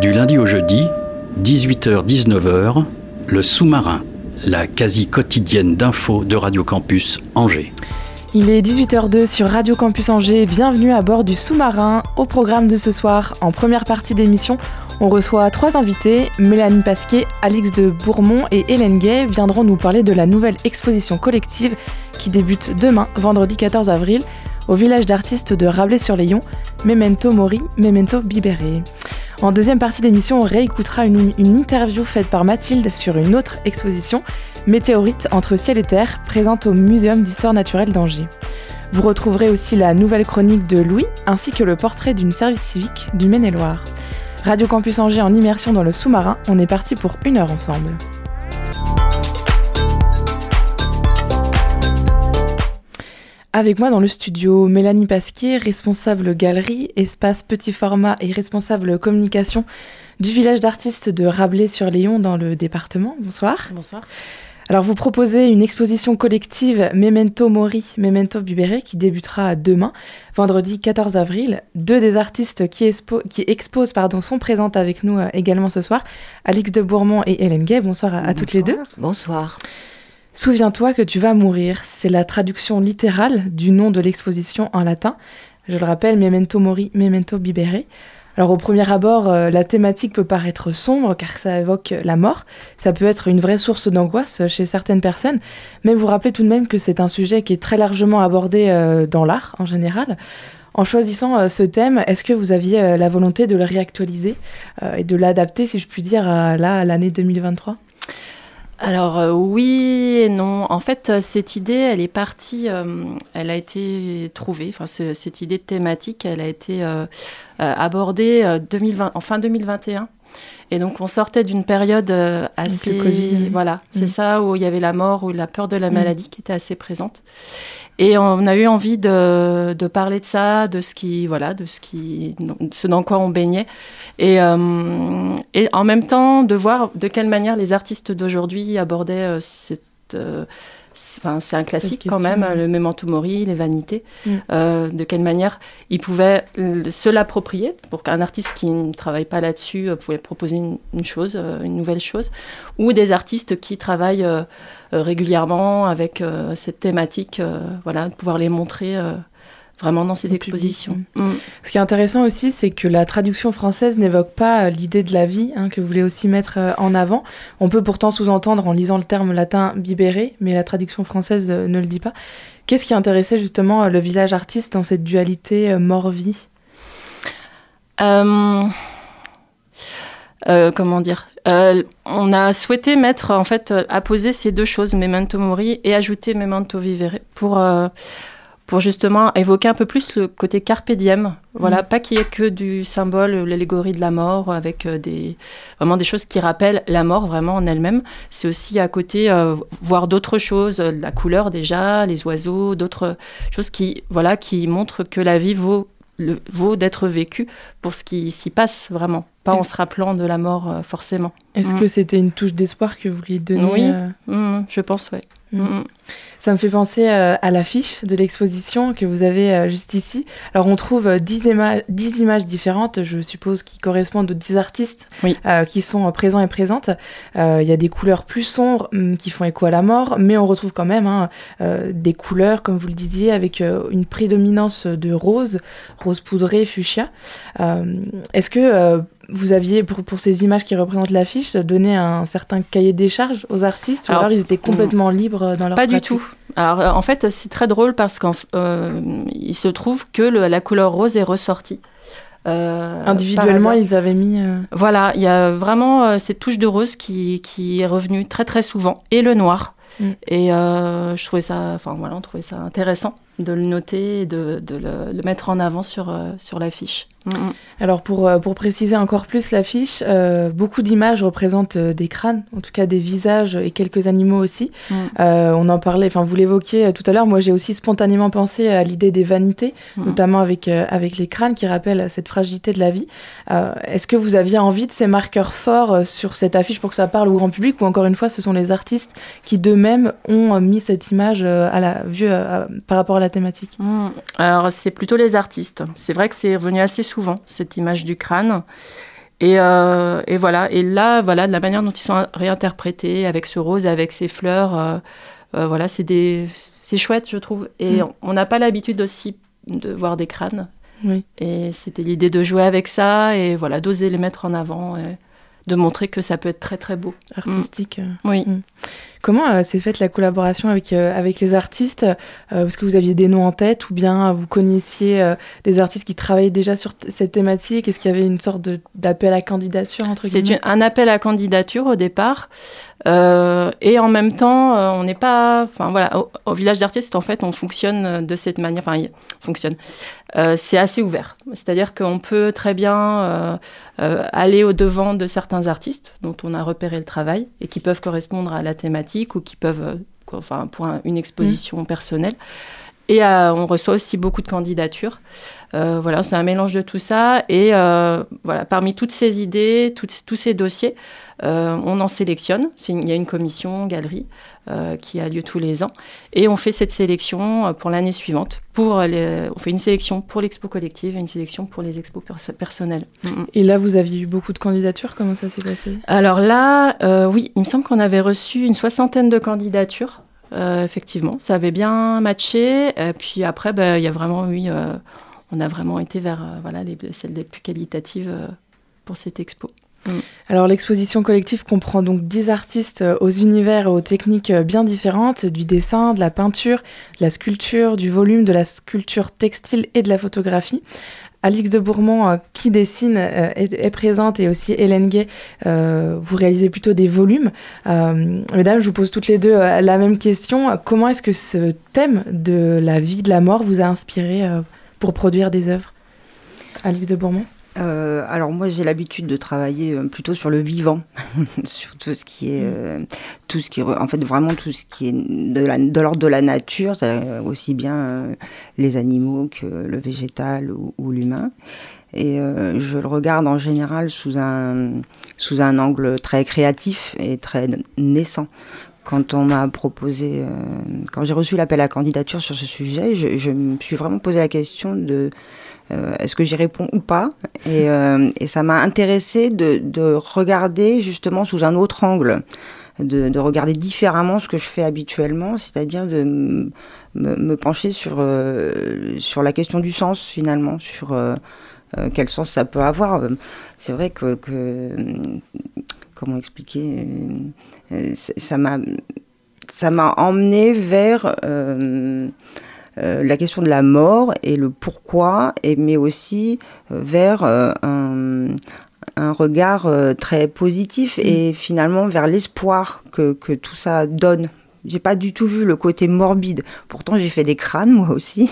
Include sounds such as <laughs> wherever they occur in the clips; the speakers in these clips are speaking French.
Du lundi au jeudi, 18h-19h, le sous-marin, la quasi quotidienne d'infos de Radio Campus Angers. Il est 18h02 sur Radio Campus Angers. Bienvenue à bord du sous-marin. Au programme de ce soir, en première partie d'émission, on reçoit trois invités. Mélanie Pasquet, Alix de Bourmont et Hélène Gay viendront nous parler de la nouvelle exposition collective qui débute demain, vendredi 14 avril, au village d'artistes de Rabelais-sur-Layon, Memento Mori, Memento Bibere. En deuxième partie d'émission, on réécoutera une, interview faite par Mathilde sur une autre exposition, Météorite entre ciel et terre, présente au Muséum d'histoire naturelle d'Angers. Vous retrouverez aussi la nouvelle chronique de Louis, ainsi que le portrait d'une service civique du Maine-et-Loire. Radio Campus Angers en immersion dans le sous-marin, on est parti pour une heure ensemble. Avec moi dans le studio, Mélanie Pasquier, responsable galerie, espace petit format et responsable communication du village d'artistes de Rabelais-sur-Léon dans le département. Bonsoir. Bonsoir. Alors vous proposez une exposition collective Memento Mori, Memento Bibere qui débutera demain, vendredi 14 avril. Deux des artistes qui, expo- qui exposent pardon, sont présentes avec nous euh, également ce soir, Alix de Bourmont et Hélène Gay. Bonsoir à, à toutes les deux. Bonsoir. Souviens-toi que tu vas mourir, c'est la traduction littérale du nom de l'exposition en latin. Je le rappelle, Memento Mori, Memento Bibere. Alors au premier abord, euh, la thématique peut paraître sombre car ça évoque la mort. Ça peut être une vraie source d'angoisse chez certaines personnes, mais vous rappelez tout de même que c'est un sujet qui est très largement abordé euh, dans l'art en général. En choisissant euh, ce thème, est-ce que vous aviez la volonté de le réactualiser et de l'adapter, si je puis dire, à l'année 2023 Alors euh, oui et non. En fait, euh, cette idée, elle est partie, euh, elle a été trouvée. Enfin, ce- cette idée thématique, elle a été euh, abordée 2020, en fin 2021. Et donc, on sortait d'une période assez, Covid, oui. voilà, c'est Mm. ça, où il y avait la mort, ou la peur de la Mm. maladie qui était assez présente. Et on a eu envie de, de parler de ça, de ce qui, voilà, de ce qui, ce dans quoi on baignait, et, euh, et en même temps de voir de quelle manière les artistes d'aujourd'hui abordaient euh, cette, euh, c'est- un classique quand même, oui. le memento mori, les vanités. Mm. Euh, de quelle manière ils pouvaient euh, se l'approprier pour qu'un artiste qui ne travaille pas là-dessus euh, pouvait proposer une, une chose, euh, une nouvelle chose, ou des artistes qui travaillent euh, régulièrement avec cette thématique, voilà, de pouvoir les montrer vraiment dans cette exposition. Mm. Ce qui est intéressant aussi, c'est que la traduction française n'évoque pas euh, l'idée de la vie, hein, que vous voulez aussi mettre euh, en avant. On peut pourtant sous-entendre en lisant le terme latin bibéré, mais la traduction française euh, ne le dit pas. Qu'est-ce qui intéressait justement le village artiste dans cette dualité mort-vie? Euh, euh, comment dire? Euh, On a souhaité mettre, en fait, apposer ces deux choses, Memento Mori et ajouter Memento Vivere, pour, euh, pour justement évoquer un peu plus le côté carpe diem. Voilà, pas qu'il y ait que du symbole, l'allégorie de la mort, avec euh, des, vraiment des choses qui rappellent la mort vraiment en elle-même. C'est aussi à côté euh, voir d'autres choses, euh, la couleur déjà, les oiseaux, d'autres choses qui, voilà, qui montrent que la vie vaut le, vaut d'être vécue pour ce qui s'y passe vraiment, pas en se rappelant de la mort euh, forcément. Est-ce Mm. que c'était une touche d'espoir que vous vouliez donner Oui. euh, Mm, je pense, ouais. Mm. Mm, mm. Ça me fait penser euh, à l'affiche de l'exposition que vous avez euh, juste ici. Alors on trouve euh, 10, ima- 10 images différentes, je suppose, qui correspondent aux 10 artistes Oui. euh, qui sont euh, présents et présentes. Euh, Il y a des couleurs plus sombres hum, qui font écho à la mort, mais on retrouve quand même hein, euh, des couleurs, comme vous le disiez, avec euh, une prédominance de rose, rose poudrée, fuchsia. Euh, Est-ce que euh, vous aviez, pour, pour ces images qui représentent l'affiche, donné un certain cahier des charges aux artistes, ou Alors, ils étaient complètement libres dans leur Pas du tout. Alors euh, en fait, c'est très drôle parce qu'il se trouve que le- la couleur rose est ressortie. Euh, Individuellement, ils avaient mis. euh, Voilà, il y a vraiment euh, cette touche de rose qui, qui est revenue très très souvent, et le noir. Mm. Et je trouvais ça, enfin voilà, on trouvait ça intéressant de le noter et de, de le, mettre en avant sur, sur l'affiche. Mm, mm. Alors pour, pour préciser encore plus l'affiche, beaucoup d'images représentent des crânes, en tout cas des visages et quelques animaux aussi. on en parlait, enfin vous l'évoquiez tout à l'heure, moi j'ai aussi spontanément pensé à l'idée des vanités, notamment avec, avec les crânes qui rappellent cette fragilité de la vie. Est-ce que vous aviez envie de ces marqueurs forts sur cette affiche pour que ça parle au grand public ou encore une fois ce sont les artistes qui d'eux-mêmes ont mis cette image à la vue par rapport à la thématique mmh. Alors c'est plutôt les artistes. C'est vrai que c'est revenu assez souvent cette image du crâne. Et, euh, et, voilà. Et là, voilà, de la manière dont ils sont réinterprétés, avec ce rose, avec ces fleurs, euh, euh, voilà, c'est des, c'est chouette, je trouve. Et mmh. on n'a pas l'habitude aussi de voir des crânes. Oui. Et c'était l'idée de jouer avec ça et voilà, d'oser les mettre en avant. Et de montrer que ça peut être très très beau. Artistique. Oui. Mm. Comment euh, s'est faite la collaboration avec, euh, avec les artistes euh, Est-ce que vous aviez des noms en tête ou bien vous connaissiez des artistes qui travaillaient déjà sur cette thématique? Est-ce qu'il y avait une sorte d'appel à candidature entre C'est un appel à candidature au départ. Et en même temps, on n'est pas. Enfin voilà, au, village d'artistes, en fait, on fonctionne de cette manière. Enfin, fonctionne. c'est assez ouvert. C'est-à-dire qu'on peut très bien aller au devant de certains artistes dont on a repéré le travail et qui peuvent correspondre à la thématique ou qui peuvent, euh, enfin, pour une exposition mm. personnelle. Et euh, on reçoit aussi beaucoup de candidatures. Euh, voilà, c'est un mélange de tout ça. Et voilà, parmi toutes ces idées, tous ces dossiers, on en sélectionne. Il y a une commission galerie qui a lieu tous les ans. Et on fait cette sélection pour l'année suivante. Pour les, on fait une sélection pour l'expo collective et une sélection pour les expos personnelles. Mm, mm. Et là, vous aviez eu beaucoup de candidatures. Comment ça s'est passé? Alors là, oui, il me semble qu'on avait reçu une soixantaine de candidatures. Euh, effectivement, ça avait bien matché. Et puis après, bah, il y a vraiment, oui, euh, on a vraiment été vers euh, voilà, les, celles les plus qualitatives pour cette expo. Mm. Alors l'exposition collective comprend donc 10 artistes aux univers et aux techniques bien différentes, du dessin, de la peinture, de la sculpture, du volume, de la sculpture textile et de la photographie. Alix de Bourmont, euh, qui dessine, euh, est, présente et aussi Hélène Gay, euh, vous réalisez plutôt des volumes. mesdames, je vous pose toutes les deux la même question. Comment est-ce que ce thème de la vie, de la mort vous a inspiré pour produire des œuvres Alix de Bourmont? Euh, alors moi j'ai l'habitude de travailler euh, plutôt sur le vivant, <laughs> sur tout ce qui est, euh, tout ce qui, en fait vraiment tout ce qui est de l'ordre de la nature, aussi bien les animaux que le végétal ou, l'humain. Et je le regarde en général sous un, sous un angle très créatif et très naissant quand on m'a proposé, quand j'ai reçu l'appel à candidature sur ce sujet, je, me suis vraiment posé la question de euh, est-ce que j'y réponds ou pas? Et, euh, ça m'a intéressé de, de, regarder justement sous un autre angle, de, de, regarder différemment ce que je fais habituellement, c'est-à-dire de me, me pencher sur, euh, sur la question du sens finalement, sur quel sens ça peut avoir. C'est vrai que, comment expliquer, ça m'a ça m'a emmené vers euh, la question de la mort et le pourquoi, et, mais aussi euh, vers euh, un, un, regard très positif et mm. finalement vers l'espoir que, que tout ça donne. J'ai pas du tout vu le côté morbide. Pourtant, j'ai fait des crânes moi aussi,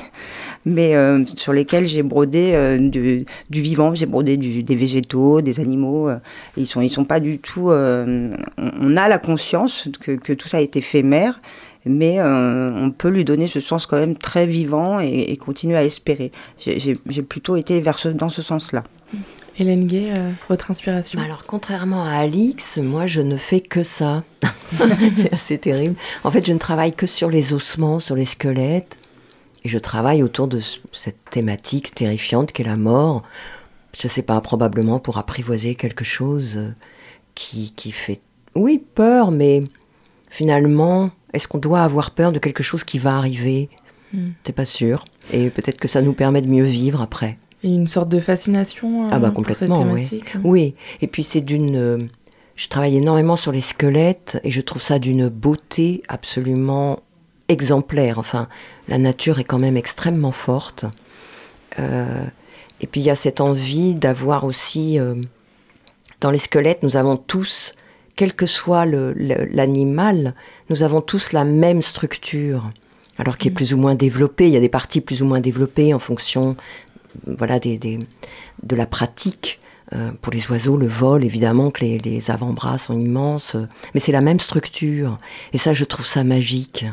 mais sur lesquels j'ai brodé du, du, vivant, j'ai brodé du, des végétaux, des animaux. ils sont, ils sont pas du tout. on a la conscience que, que tout ça a été éphémère mais euh, on peut lui donner ce sens quand même très vivant et, continuer à espérer. J'ai plutôt été vers dans ce sens-là. Hélène Gay, euh, votre inspiration? Alors, contrairement à Alix, moi, je ne fais que ça. <laughs> C'est assez terrible. En fait, je ne travaille que sur les ossements, sur les squelettes. Et je travaille autour de cette thématique terrifiante qu'est la mort. Je ne sais pas, probablement pour apprivoiser quelque chose euh, qui, qui fait, oui, peur, mais finalement, est-ce qu'on doit avoir peur de quelque chose qui va arriver? Hmm. C'est pas sûr. Et peut-être que ça nous permet de mieux vivre après. Et une sorte de fascination. ah bah complètement, oui. Hein. Oui. Et puis c'est d'une. Euh, je travaille énormément sur les squelettes et je trouve ça d'une beauté absolument exemplaire. Enfin, la nature est quand même extrêmement forte. Euh, et puis il y a cette envie d'avoir aussi. Euh, dans les squelettes, nous avons tous quel que soit l'animal, nous avons tous la même structure, alors qui est mm. plus ou moins développée. Il y a des parties plus ou moins développées en fonction voilà, des, de la pratique. Euh, pour les oiseaux, le vol, évidemment que les, avant-bras sont immenses, mais c'est la même structure. Et ça, je trouve ça magique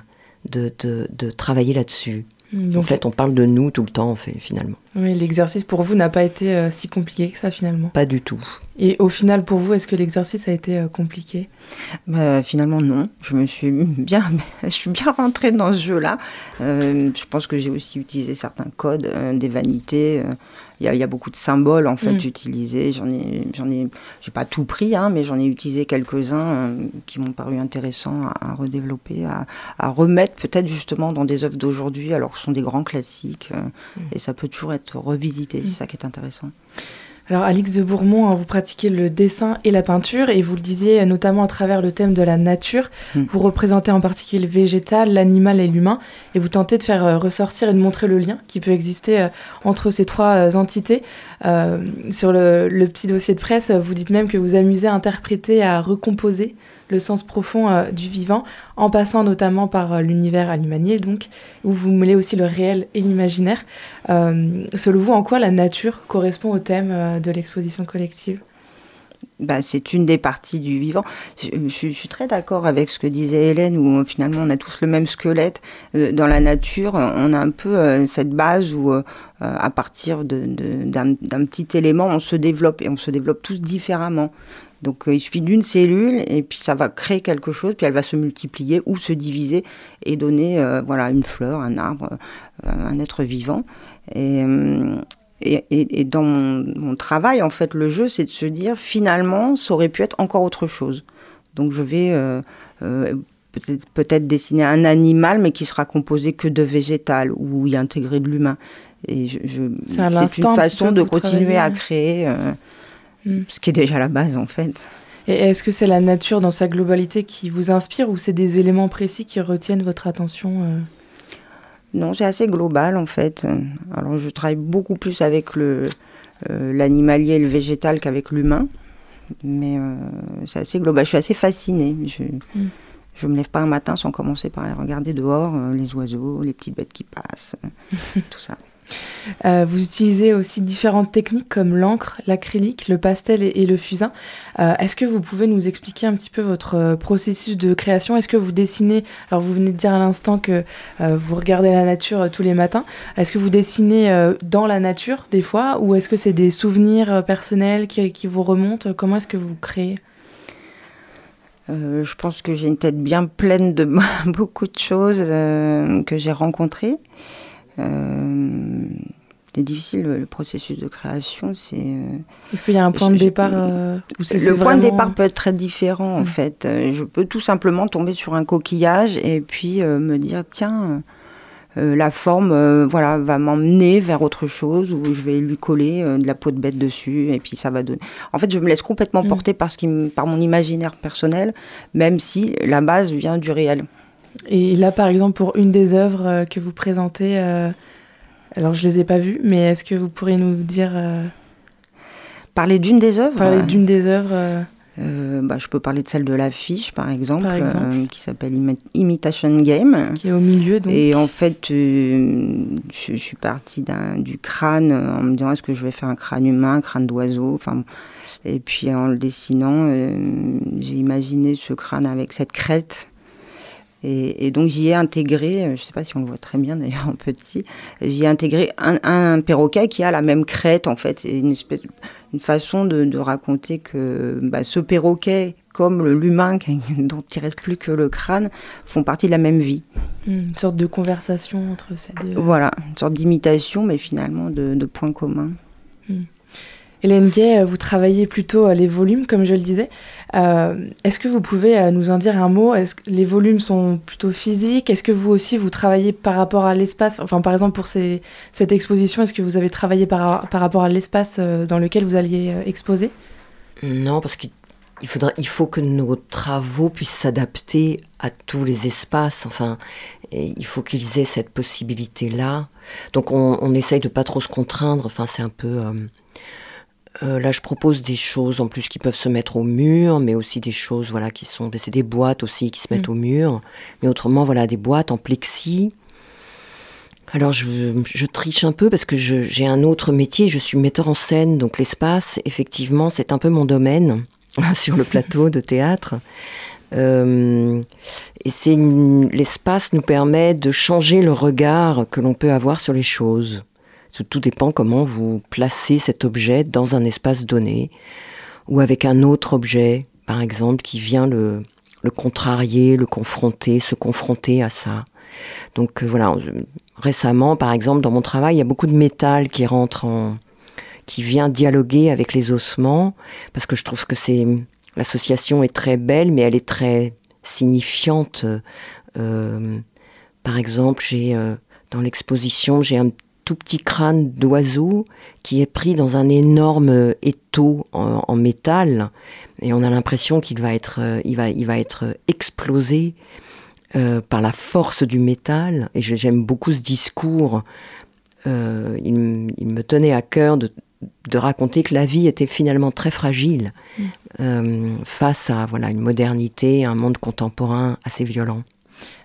de, de travailler là-dessus. Donc, en fait, on parle de nous tout le temps, en fait, finalement. Oui, l'exercice pour vous n'a pas été euh, si compliqué que ça, finalement? Pas du tout. Et au final, pour vous, est-ce que l'exercice a été euh, compliqué? Bah, Finalement, non. Je me suis <laughs> bien, je suis bien rentrée dans ce jeu-là. Euh, je pense que j'ai aussi utilisé certains codes, des vanités il y, a beaucoup de symboles en fait mm. utilisés. J'en ai, j'en ai, j'ai pas tout pris, hein, mais j'en ai utilisé quelques-uns euh, qui m'ont paru intéressants à, redévelopper, à, remettre peut-être justement dans des œuvres d'aujourd'hui, alors que ce sont des grands classiques, euh, mm. et ça peut toujours être revisité. C'est mm. ça qui est intéressant. Alors Alix de Bourmont, hein, vous pratiquez le dessin et la peinture et vous le disiez notamment à travers le thème de la nature. Hmm. Vous représentez en particulier le végétal, l'animal et l'humain et vous tentez de faire euh, ressortir et de montrer le lien qui peut exister euh, entre ces trois euh, entités. sur le, le, petit dossier de presse, vous dites même que vous amusez à interpréter, à recomposer le sens profond euh, du vivant, en passant notamment par euh, l'univers alimanier, donc, où vous mêlez aussi le réel et l'imaginaire. Euh, selon vous, en quoi la nature correspond au thème de l'exposition collective? Bah, c'est une des parties du vivant. Je, suis très d'accord avec ce que disait Hélène, où finalement on a tous le même squelette. Dans la nature, on a un peu cette base où, à partir d'un petit élément, on se développe et on se développe tous différemment. Donc euh, il suffit d'une cellule et puis ça va créer quelque chose, puis elle va se multiplier ou se diviser et donner euh, voilà une fleur, un arbre, euh, un être vivant. Et, et, dans mon, travail, en fait, le jeu, c'est de se dire finalement, ça aurait pu être encore autre chose. Donc je vais peut-être peut dessiner un animal, mais qui sera composé que de végétal ou y intégrer de l'humain. Et je, c'est une façon de continuer à créer. Mm. ce qui est déjà la base en fait. Et est-ce que c'est la nature dans sa globalité qui vous inspire ou c'est des éléments précis qui retiennent votre attention euh? Non, c'est assez global en fait. Alors je travaille beaucoup plus avec le, euh, l'animalier et le végétal qu'avec l'humain. Mais euh, c'est assez global. Je suis assez fascinée. Je ne mm. me lève pas un matin sans commencer par aller regarder dehors les oiseaux, les petites bêtes qui passent, <laughs> tout ça. Euh, vous utilisez aussi différentes techniques comme l'encre, l'acrylique, le pastel et, le fusain. Euh, est-ce que vous pouvez nous expliquer un petit peu votre euh, processus de création? Est-ce que vous dessinez Alors vous venez de dire à l'instant que vous regardez la nature tous les matins. Est-ce que vous dessinez dans la nature des fois? Ou est-ce que c'est des souvenirs personnels qui, qui vous remontent? Comment est-ce que vous créez? Je pense que j'ai une tête bien pleine de <laughs> beaucoup de choses que j'ai rencontrées. Euh, c'est difficile le, processus de création. C'est. Euh, Est-ce qu'il y a un point de départ euh, Le point de départ peut être très différent en fait. Je peux tout simplement tomber sur un coquillage et puis me dire tiens. la forme voilà, va m'emmener vers autre chose où je vais lui coller de la peau de bête dessus et puis ça va donner. En fait, je me laisse complètement mm. porter par, ce par mon imaginaire personnel, même si la base vient du réel. Et là, par exemple, pour une des œuvres euh, que vous présentez, euh, alors je les ai pas vues, mais est-ce que vous pourriez nous dire euh, Parler d'une des œuvres Parler d'une des œuvres. bah, je peux parler de celle de l'affiche, par exemple, qui s'appelle Imitation Game. Qui est au milieu, donc. Et en fait, je, suis partie du crâne en me disant est-ce que je vais faire un crâne humain, un crâne d'oiseau enfin, Et puis en le dessinant, j'ai imaginé ce crâne avec cette crête et, donc j'y ai intégré, euh, je ne sais pas si on le voit très bien d'ailleurs <laughs> en petit, j'y ai intégré un, perroquet qui a la même crête en fait, et une, espèce, une façon de, raconter que bah, ce perroquet, comme l'humain <laughs> dont il reste plus que le crâne, font partie de la même vie. Hmm, une sorte de conversation entre ces deux. Voilà, une sorte d'imitation, mais finalement de, points communs. Hélène Gay, euh, vous travaillez plutôt euh, les volumes, comme je le disais. Euh, est-ce que vous pouvez nous en dire un mot? Est-ce que les volumes sont plutôt physiques? Est-ce que vous aussi, vous travaillez par rapport à l'espace? Enfin, par exemple, pour cette exposition, est-ce que vous avez travaillé par, rapport à l'espace dans lequel vous alliez exposer? Non, parce qu'il il faut que nos travaux puissent s'adapter à tous les espaces. Enfin, il faut qu'ils aient cette possibilité-là. Donc, on, essaye de pas trop se contraindre. Enfin, c'est un peu là, je propose des choses en plus qui peuvent se mettre au mur, mais aussi des choses, voilà, qui sont, ben, c'est des boîtes aussi qui se mettent Mm. au mur, mais autrement, voilà, des boîtes en plexi. Alors, je, je triche un peu parce que j'ai un autre métier, je suis metteur en scène, donc l'espace, effectivement, c'est un peu mon domaine <laughs> sur le plateau de théâtre. Euh, et c'est l'espace nous permet de changer le regard que l'on peut avoir sur les choses. Tout, dépend comment vous placez cet objet dans un espace donné, ou avec un autre objet, par exemple, qui vient le, contrarier, le confronter, se confronter à ça. Donc euh, voilà, récemment, par exemple, dans mon travail, il y a beaucoup de métal qui rentre en, qui vient dialoguer avec les ossements, parce que je trouve que c'est l'association est très belle, mais elle est très signifiante. Euh, par exemple, j'ai euh, dans l'exposition, j'ai un tout petit crâne d'oiseau qui est pris dans un énorme étau en, en métal, et on a l'impression qu'il va être, euh, il va, il va être explosé euh, par la force du métal. Et j'aime beaucoup ce discours. Euh, il, me tenait à cœur de, de raconter que la vie était finalement très fragile Mm. euh, face à voilà une modernité, un monde contemporain assez violent.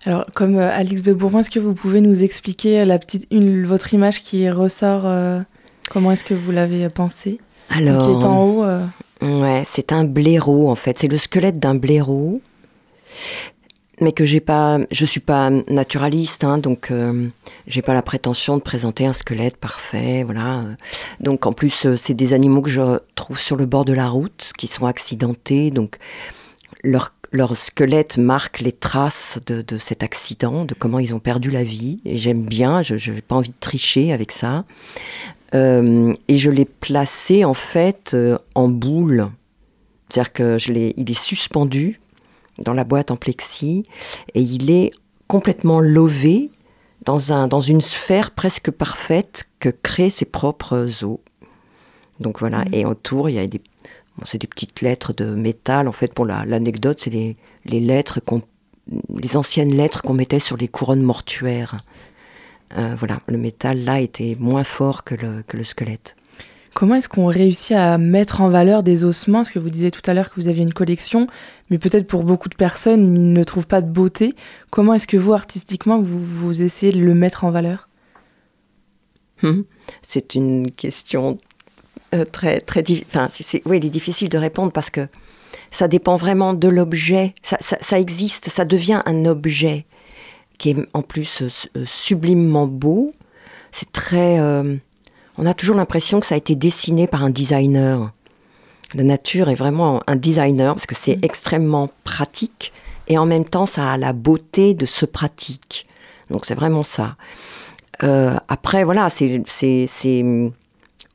Alors, comme euh, Alix de Bourbon, est-ce que vous pouvez nous expliquer la petite, une, votre image qui ressort euh, Comment est-ce que vous l'avez pensée? Donc, Qui Alors, est en haut euh, Ouais, c'est un blaireau en fait. C'est le squelette d'un blaireau, mais que j'ai pas. Je suis pas naturaliste, hein, donc euh, j'ai pas la prétention de présenter un squelette parfait, voilà. Donc en plus, euh, c'est des animaux que je trouve sur le bord de la route, qui sont accidentés, donc leur leur squelette marque les traces de, de cet accident, de comment ils ont perdu la vie. Et j'aime bien, je n'ai pas envie de tricher avec ça. Euh, et je l'ai placé en fait euh, en boule. C'est-à-dire que je il est suspendu dans la boîte en plexi et il est complètement lové dans, un, dans une sphère presque parfaite que créent ses propres os. Donc voilà, Mhm. et autour il y a des, bon, c'est des petites lettres de métal. En fait, pour la- l'anecdote, c'est les, les lettres les anciennes lettres qu'on mettait sur les couronnes mortuaires. Euh, voilà, le métal là était moins fort que le, que le squelette. Comment est-ce qu'on réussit à mettre en valeur des ossements? Parce que vous disiez tout à l'heure que vous aviez une collection, mais peut-être pour beaucoup de personnes, ils ne trouvent pas de beauté. Comment est-ce que vous, artistiquement, vous, vous essayez de le mettre en valeur? Hmm. C'est une question très très enfin c'est- oui, il est difficile de répondre parce que ça dépend vraiment de l'objet. Ça, ça- ça existe, ça devient un objet qui est en plus euh, euh, sublimement beau. C'est très, euh, on a toujours l'impression que ça a été dessiné par un designer. La nature est vraiment un designer parce que c'est Mhm. extrêmement pratique et en même temps ça a la beauté de ce pratique. Donc c'est vraiment ça. Euh, après, voilà, c'est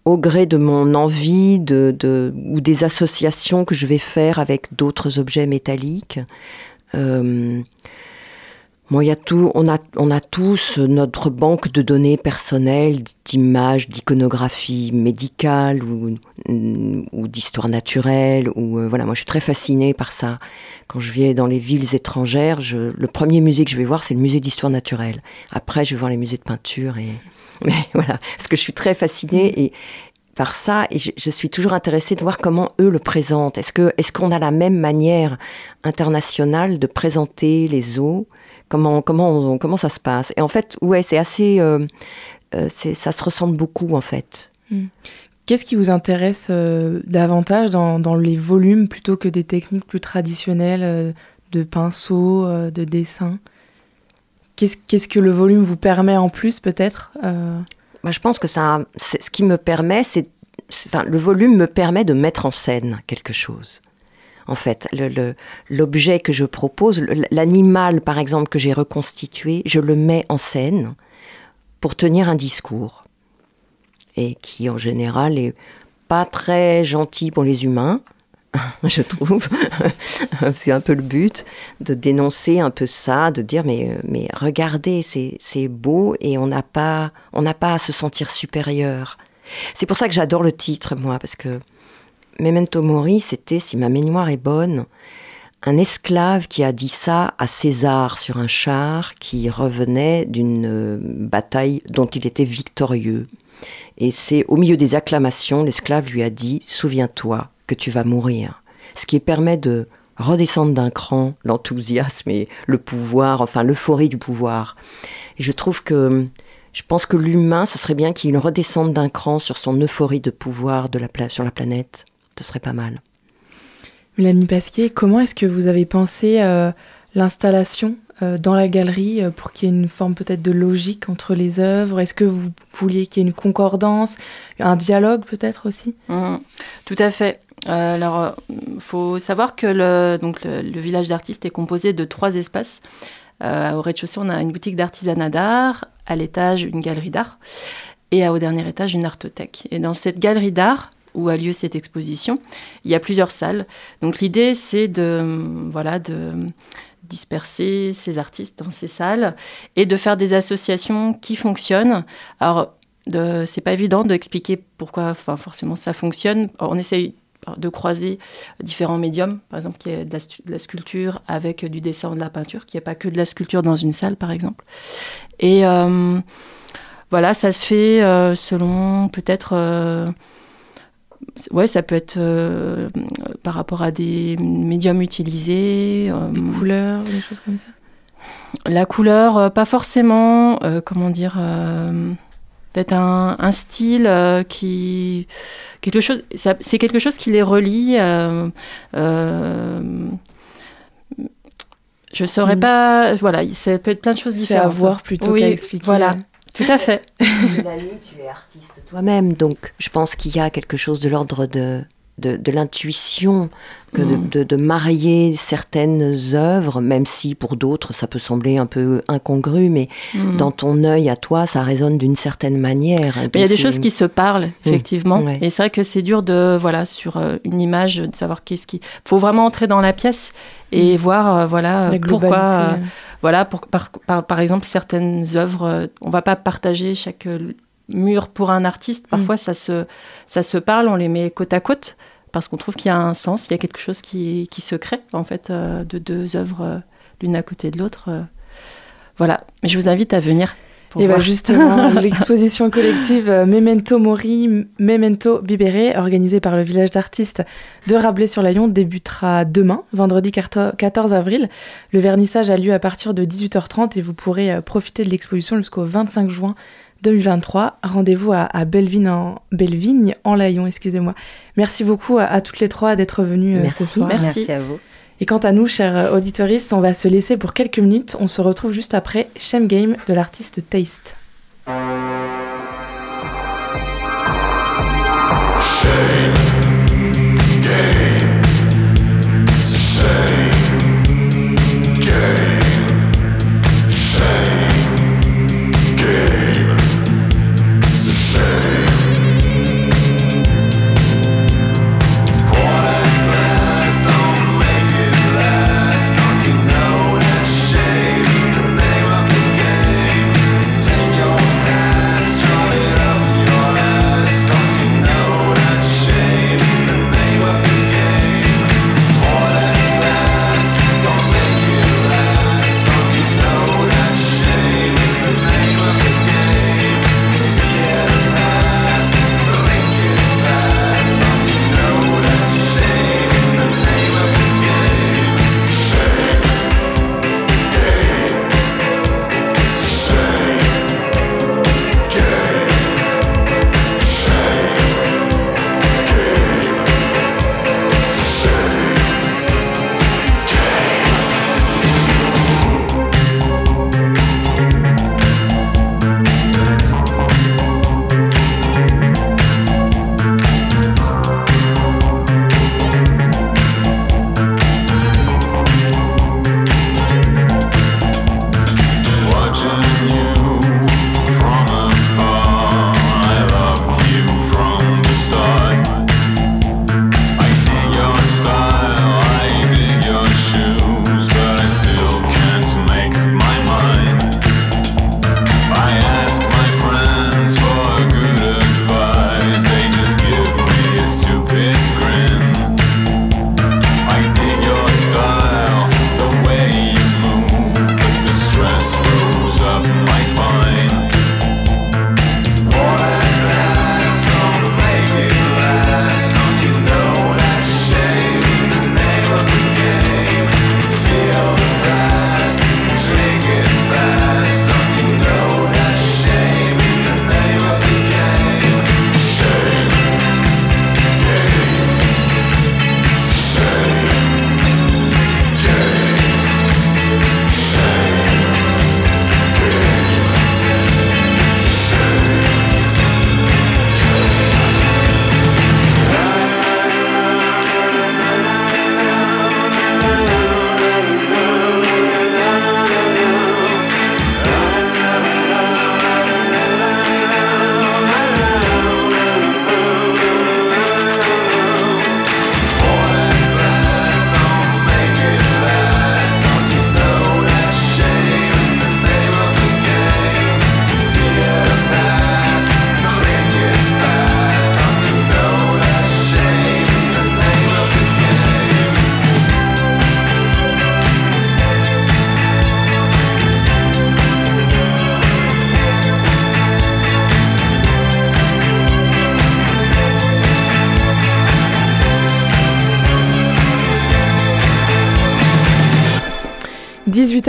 au gré de mon envie de, ou des associations que je vais faire avec d'autres objets métalliques. Euh, bon, y a tout, on, a, on a tous notre banque de données personnelles, d'images, d'iconographie médicale ou, d'histoire naturelle. Ou, euh, voilà, moi, je suis très fascinée par ça. Quand je vais dans les villes étrangères, le premier musée que je vais voir, c'est le musée d'histoire naturelle. Après, je vais voir les musées de peinture et mais <laughs> voilà, parce que je suis très fascinée par ça et je, suis toujours intéressée de voir comment eux le présentent. Est-ce que est-ce qu'on a la même manière internationale de présenter les eaux? Comment comment comment ça se passe? Et en fait, ouais, c'est assez, euh, euh, ça se ressemble beaucoup en fait. Qu'est-ce qui vous intéresse euh, davantage dans, les volumes plutôt que des techniques plus traditionnelles euh, de pinceau, de dessin Qu'est-ce que le volume vous permet en plus peut-être Moi, je pense que ça, ce qui me permet, c'est, enfin, le volume me permet de mettre en scène quelque chose. En fait, l'objet que je propose, l'animal, par exemple, que j'ai reconstitué, je le mets en scène pour tenir un discours. Et qui, en général, est pas très gentil pour les humains, <laughs> je trouve. <laughs> c'est un peu le but de dénoncer un peu ça, de dire mais, mais regardez, c'est beau et on n'a pas, on pas à se sentir supérieur. C'est pour ça que j'adore le titre, moi, parce que Memento Mori, c'était, si ma mémoire est bonne, un esclave qui a dit ça à César sur un char qui revenait d'une euh, bataille dont il était victorieux. Et c'est au milieu des acclamations, l'esclave lui a dit Souviens-toi que tu vas mourir. Ce qui permet de redescendre d'un cran l'enthousiasme et le pouvoir, enfin l'euphorie du pouvoir. Et je trouve que je pense que l'humain, ce serait bien qu'il redescende d'un cran sur son euphorie de pouvoir de la sur la planète. Ce serait pas mal. Mélanie Pasquier, comment est-ce que vous avez pensé euh, l'installation euh, dans la galerie euh, pour qu'il y ait une forme peut-être de logique entre les œuvres? Est-ce que vous vouliez qu'il y ait une concordance, un dialogue peut-être aussi? Mmh. Tout à fait. Alors, il faut savoir que le, donc le, village d'artistes est composé de trois espaces. au rez-de-chaussée, on a une boutique d'artisanat d'art, à l'étage, une galerie d'art, et au dernier étage, une artothèque. Et dans cette galerie d'art, où a lieu cette exposition, il y a plusieurs salles. Donc l'idée, c'est de, voilà, de disperser ces artistes dans ces salles et de faire des associations qui fonctionnent. Alors, c'est pas évident d'expliquer pourquoi enfin, forcément ça fonctionne. on essaye de croiser différents médiums, par exemple, qui est de la, sculpture avec du dessin ou de la peinture, qui n'y a pas que de la sculpture dans une salle, par exemple. Et euh, voilà, ça se fait euh, selon peut-être euh, ouais, ça peut être euh, par rapport à des médiums utilisés. Des couleurs, des choses comme ça? La couleur, pas forcément, comment dire, peut-être un, un, style qui. Quelque chose, c'est quelque chose qui les relie. je saurais mm. pas. Voilà, ça peut être plein de choses différentes. à voir plutôt qu'à expliquer. Voilà. Tout à fait. Mélanie, tu es artiste toi-même, donc je pense qu'il y a quelque chose de l'ordre de, de, l'intuition que mm. de, de, marier certaines œuvres, même si pour d'autres ça peut sembler un peu incongru, mais mm. dans ton œil à toi, ça résonne d'une certaine manière. il y a des choses qui se parlent, mm. effectivement. Et c'est vrai que c'est dur de, voilà, sur euh, une image, de savoir qu'est-ce qui. Il faut vraiment entrer dans la pièce et voir, euh, voilà, pourquoi. Voilà, pour, par, par, exemple, certaines œuvres, euh, on va pas partager chaque euh, mur pour un artiste. Parfois, mm. ça, se, ça se parle, on les met côte à côte parce qu'on trouve qu'il y a un sens, il y a quelque chose qui, qui se crée, en fait, euh, de deux œuvres l'une à côté de l'autre. voilà, mais je vous invite à venir et bien justement, <laughs> l'exposition collective euh, Memento Mori, Memento Bibere, organisée par le village d'artistes de Rabelais-sur-Layon, débutera demain, vendredi 14 avril. Le vernissage a lieu à partir de 18h30 et vous pourrez euh, profiter de l'exposition jusqu'au 25 juin 2023. Rendez-vous à, Bellevigne en, Bellevigne en Layon, excusez-moi. Merci beaucoup à, toutes les trois d'être venues euh, merci, ce soir. Merci. merci à vous. Et quant à nous, chers euh, auditoristes, on va se laisser pour quelques minutes. On se retrouve juste après Shame Game de l'artiste Taste.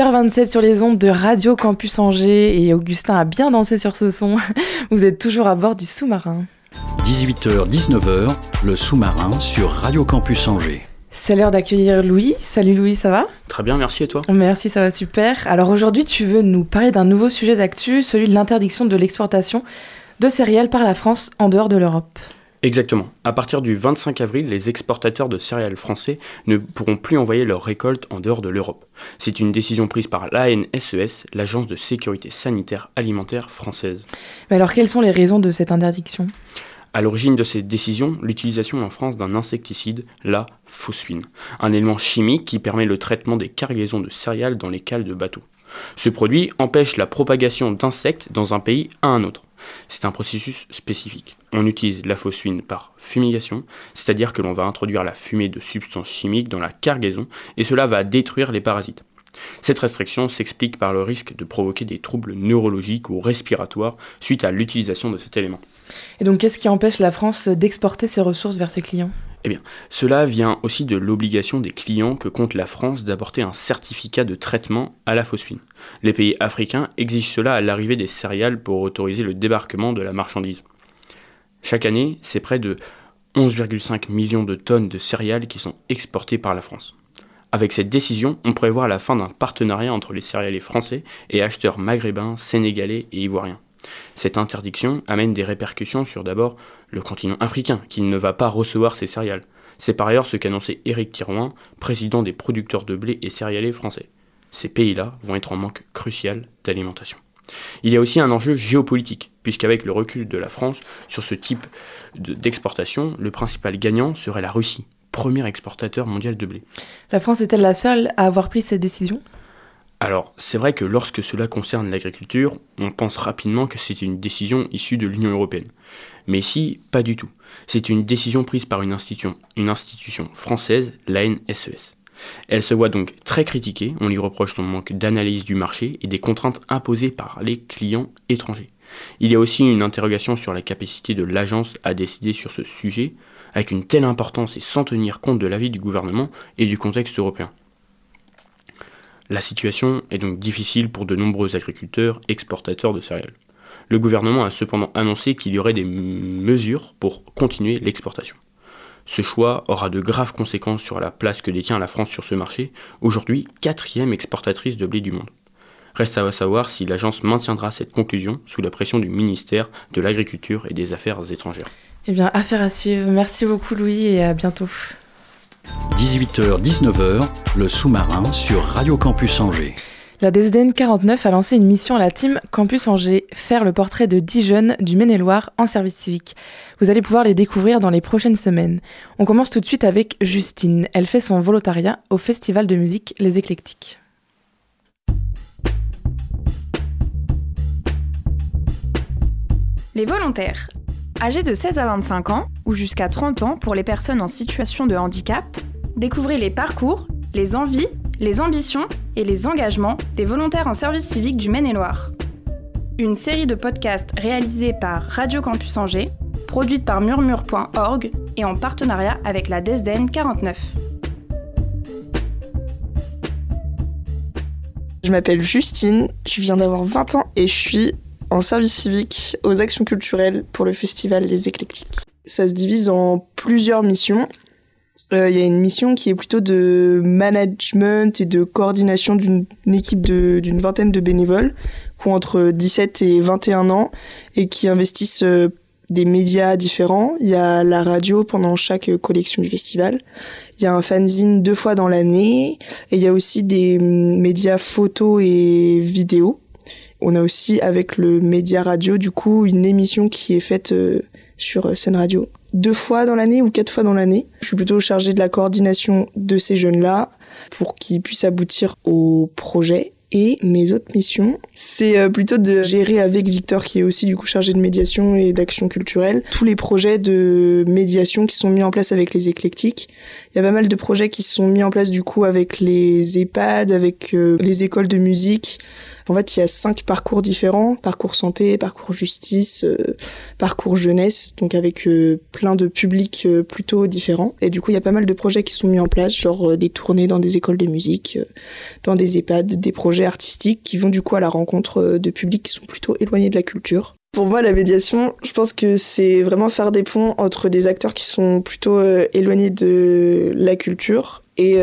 18h27 sur les ondes de Radio Campus Angers et Augustin a bien dansé sur ce son. <laughs> Vous êtes toujours à bord du sous-marin. 18h-19h, le sous-marin sur Radio Campus Angers. C'est l'heure d'accueillir Louis. Salut Louis, ça va? Très bien, merci et toi? Merci, ça va super. Alors aujourd'hui, tu veux nous parler d'un nouveau sujet d'actu, celui de l'interdiction de l'exportation de céréales par la France en dehors de l'Europe. Exactement. À partir du 25 avril, les exportateurs de céréales français ne pourront plus envoyer leurs récoltes en dehors de l'Europe. C'est une décision prise par l'ANSES, l'Agence de sécurité sanitaire alimentaire française. Mais alors, quelles sont les raisons de cette interdiction? À l'origine de cette décision, l'utilisation en France d'un insecticide, la phosphine, un élément chimique qui permet le traitement des cargaisons de céréales dans les cales de bateaux. Ce produit empêche la propagation d'insectes dans un pays à un autre. C'est un processus spécifique. On utilise la phosphine par fumigation, c'est-à-dire que l'on va introduire la fumée de substances chimiques dans la cargaison et cela va détruire les parasites. Cette restriction s'explique par le risque de provoquer des troubles neurologiques ou respiratoires suite à l'utilisation de cet élément. Et donc qu'est-ce qui empêche la France d'exporter ses ressources vers ses clients? Eh bien, cela vient aussi de l'obligation des clients que compte la France d'apporter un certificat de traitement à la phosphine. Les pays africains exigent cela à l'arrivée des céréales pour autoriser le débarquement de la marchandise. Chaque année, c'est près de 11,5 millions de tonnes de céréales qui sont exportées par la France. Avec cette décision, on prévoit la fin d'un partenariat entre les céréaliers français et acheteurs maghrébins, sénégalais et ivoiriens. Cette interdiction amène des répercussions sur d'abord le continent africain, qui ne va pas recevoir ces céréales. C'est par ailleurs ce qu'annonçait Éric Thirouin, président des producteurs de blé et céréaliers français. Ces pays-là vont être en manque crucial d'alimentation. Il y a aussi un enjeu géopolitique, puisqu'avec le recul de la France sur ce type d'exportation, le principal gagnant serait la Russie, premier exportateur mondial de blé. La France est-elle la seule à avoir pris cette décision? Alors, c'est vrai que lorsque cela concerne l'agriculture, on pense rapidement que c'est une décision issue de l'Union européenne. Mais ici, pas du tout. C'est une décision prise par une institution, une institution française, l'ANSES. Elle se voit donc très critiquée, on lui reproche son manque d'analyse du marché et des contraintes imposées par les clients étrangers. Il y a aussi une interrogation sur la capacité de l'agence à décider sur ce sujet, avec une telle importance et sans tenir compte de l'avis du gouvernement et du contexte européen. La situation est donc difficile pour de nombreux agriculteurs exportateurs de céréales. Le gouvernement a cependant annoncé qu'il y aurait des mesures pour continuer l'exportation. Ce choix aura de graves conséquences sur la place que détient la France sur ce marché, aujourd'hui quatrième exportatrice de blé du monde. Reste à savoir si l'agence maintiendra cette conclusion sous la pression du ministère de l'Agriculture et des Affaires étrangères. Eh bien, affaire à suivre. Merci beaucoup Louis et à bientôt. 18h-19h, le sous-marin sur Radio Campus Angers. La DSDN 49 a lancé une mission à la team Campus Angers, faire le portrait de 10 jeunes du Maine-et-Loire en service civique. Vous allez pouvoir les découvrir dans les prochaines semaines. On commence tout de suite avec Justine. Elle fait son volontariat au festival de musique Les Éclectiques. Les volontaires. Âgés de 16 à 25 ans, ou jusqu'à 30 ans pour les personnes en situation de handicap, découvrez les parcours, les envies, les ambitions et les engagements des volontaires en service civique du Maine-et-Loire. Une série de podcasts réalisés par Radio Campus Angers, produite par murmure.org et en partenariat avec la DESDEN 49. Je m'appelle Justine, je viens d'avoir 20 ans et je suis en service civique aux actions culturelles pour le festival Les Éclectiques. Ça se divise en plusieurs missions. Euh, il y a une mission qui est plutôt de management et de coordination d'une équipe d'une vingtaine de bénévoles qui ont entre 17 et 21 ans et qui investissent euh, des médias différents. Il y a la radio pendant chaque collection du festival. Il y a un fanzine deux fois dans l'année. Et il y a aussi des mm, médias photos et vidéos on a aussi avec le média radio du coup une émission qui est faite euh, sur euh, scène radio deux fois dans l'année ou quatre fois dans l'année. Je suis plutôt chargée de la coordination de ces jeunes-là pour qu'ils puissent aboutir au projet. Et mes autres missions, c'est euh, plutôt de gérer avec Victor, qui est aussi du coup chargé de médiation et d'action culturelle, tous les projets de médiation qui sont mis en place avec les éclectiques. Il y a pas mal de projets qui sont mis en place du coup avec les EHPAD, avec euh, les écoles de musique, en fait, il y a cinq parcours différents parcours santé, parcours justice, euh, parcours jeunesse, donc avec plein de publics plutôt différents. Et du coup, il y a pas mal de projets qui sont mis en place, genre des tournées dans des écoles de musique, dans des EHPAD, des projets artistiques qui vont du coup à la rencontre de publics qui sont plutôt éloignés de la culture. Pour moi, la médiation, je pense que c'est vraiment faire des ponts entre des acteurs qui sont plutôt éloignés de la culture et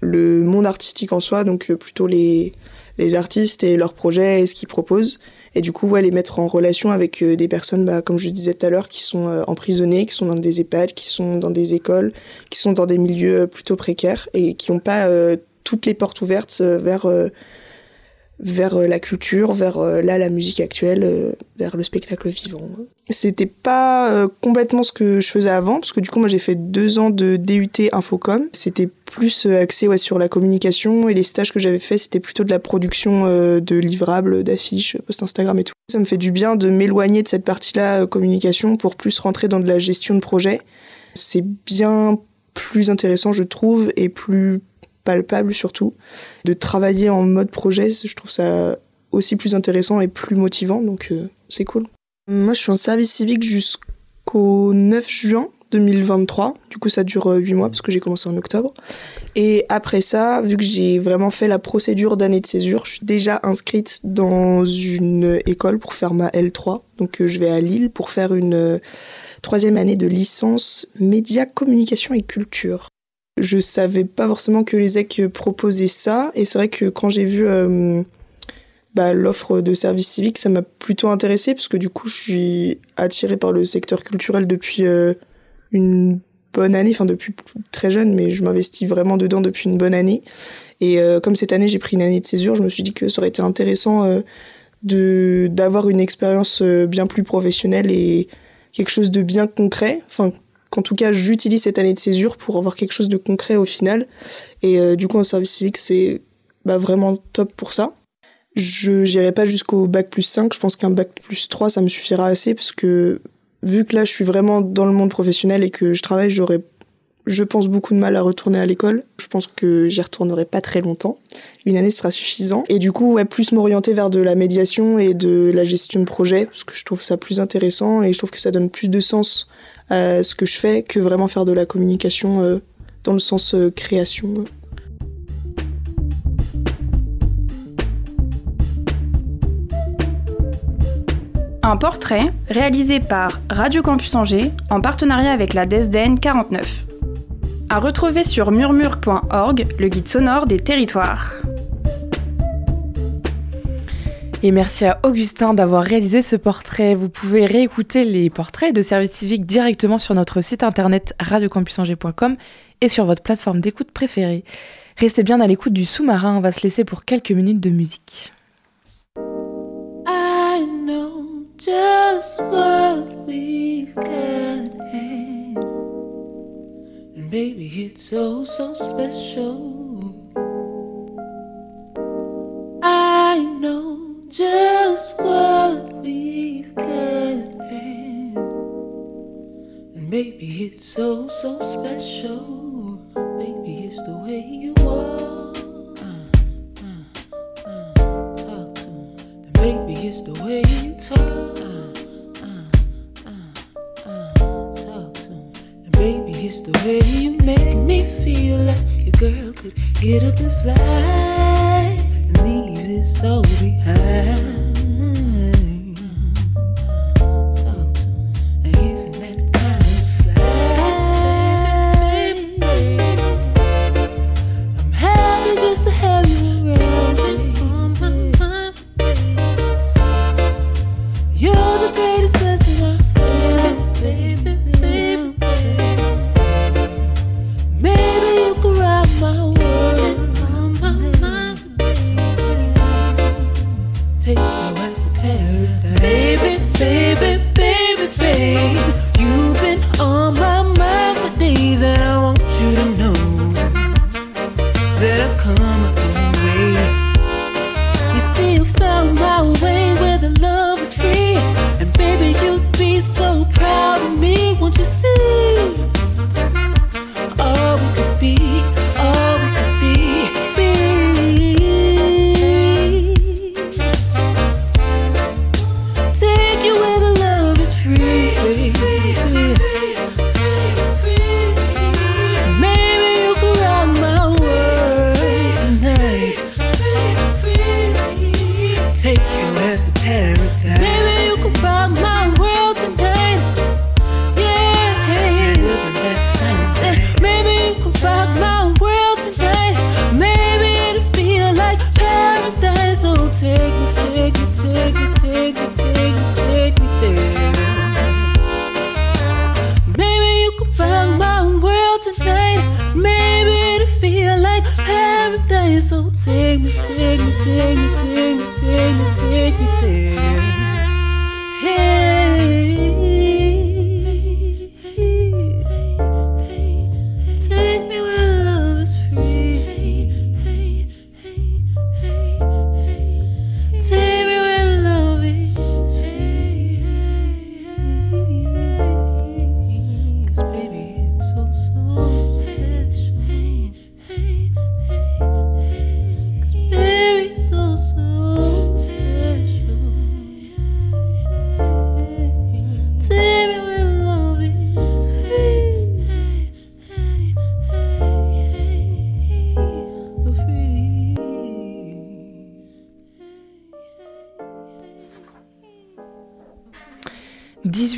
le monde artistique en soi, donc plutôt les, les artistes et leurs projets et ce qu'ils proposent. Et du coup, ouais, les mettre en relation avec euh, des personnes, bah, comme je disais tout à l'heure, qui sont euh, emprisonnées, qui sont dans des EHPAD, qui sont dans des écoles, qui sont dans des milieux euh, plutôt précaires et qui n'ont pas toutes les portes ouvertes vers vers la culture, vers là la musique actuelle, vers le spectacle vivant. C'était pas complètement ce que je faisais avant, parce que du coup moi j'ai fait deux ans de DUT Infocom. C'était plus euh, axé ouais, sur la communication et les stages que j'avais fait c'était plutôt de la production euh, de livrables, d'affiches, post Instagram et tout. Ça me fait du bien de m'éloigner de cette partie-là euh, communication pour plus rentrer dans de la gestion de projet. C'est bien plus intéressant je trouve et plus palpable surtout de travailler en mode projet. Je trouve ça aussi plus intéressant et plus motivant donc c'est cool. Moi je suis en service civique jusqu'au 9 juin 2023. Du coup, ça dure 8 euh, mois parce que j'ai commencé en octobre. Et après ça, vu que j'ai vraiment fait la procédure d'année de césure, je suis déjà inscrite dans une école pour faire ma L3. Donc, euh, je vais à Lille pour faire une euh, troisième année de licence médias, communication et culture. Je savais pas forcément que les EC proposaient ça. Et c'est vrai que quand j'ai vu bah, l'offre de service civique, ça m'a plutôt intéressée parce que du coup, je suis attirée par le secteur culturel depuis une bonne année, enfin depuis très jeune, mais je m'investis vraiment dedans depuis une bonne année. Et euh, comme cette année j'ai pris une année de césure, je me suis dit que ça aurait été intéressant euh, de d'avoir une expérience euh, bien plus professionnelle et quelque chose de bien concret. Enfin, qu'en tout cas j'utilise cette année de césure pour avoir quelque chose de concret au final. Et du coup en service civique c'est bah, vraiment top pour ça. Je n'irai pas jusqu'au bac plus 5, je pense qu'un bac plus 3 ça me suffira assez parce que vu que là je suis vraiment dans le monde professionnel et que je travaille, j'aurais, je pense, beaucoup de mal à retourner à l'école. Je pense que j'y retournerai pas très longtemps. Une année sera suffisant. Et du coup, ouais, plus m'orienter vers de la médiation et de la gestion de projet, parce que je trouve ça plus intéressant et je trouve que ça donne plus de sens à ce que je fais que vraiment faire de la communication euh, dans le sens euh, création. Un portrait réalisé par Radio Campus Angers en partenariat avec la DESDEN 49. À retrouver sur murmure.org, le guide sonore des territoires. Et merci à Augustin d'avoir réalisé ce portrait. Vous pouvez réécouter les portraits de service civique directement sur notre site internet radiocampusangers.com et sur votre plateforme d'écoute préférée. Restez bien à l'écoute du sous-marin, on va se laisser pour quelques minutes de musique. just what we've got. And baby, it's so, so special. I know just what we've got had. And baby, it's so, so special. Baby, it's the way you are. Uh, uh, uh, talk to me. And baby, it's the way you talk. It's the way you make me feel like your girl could get up and fly is so behind.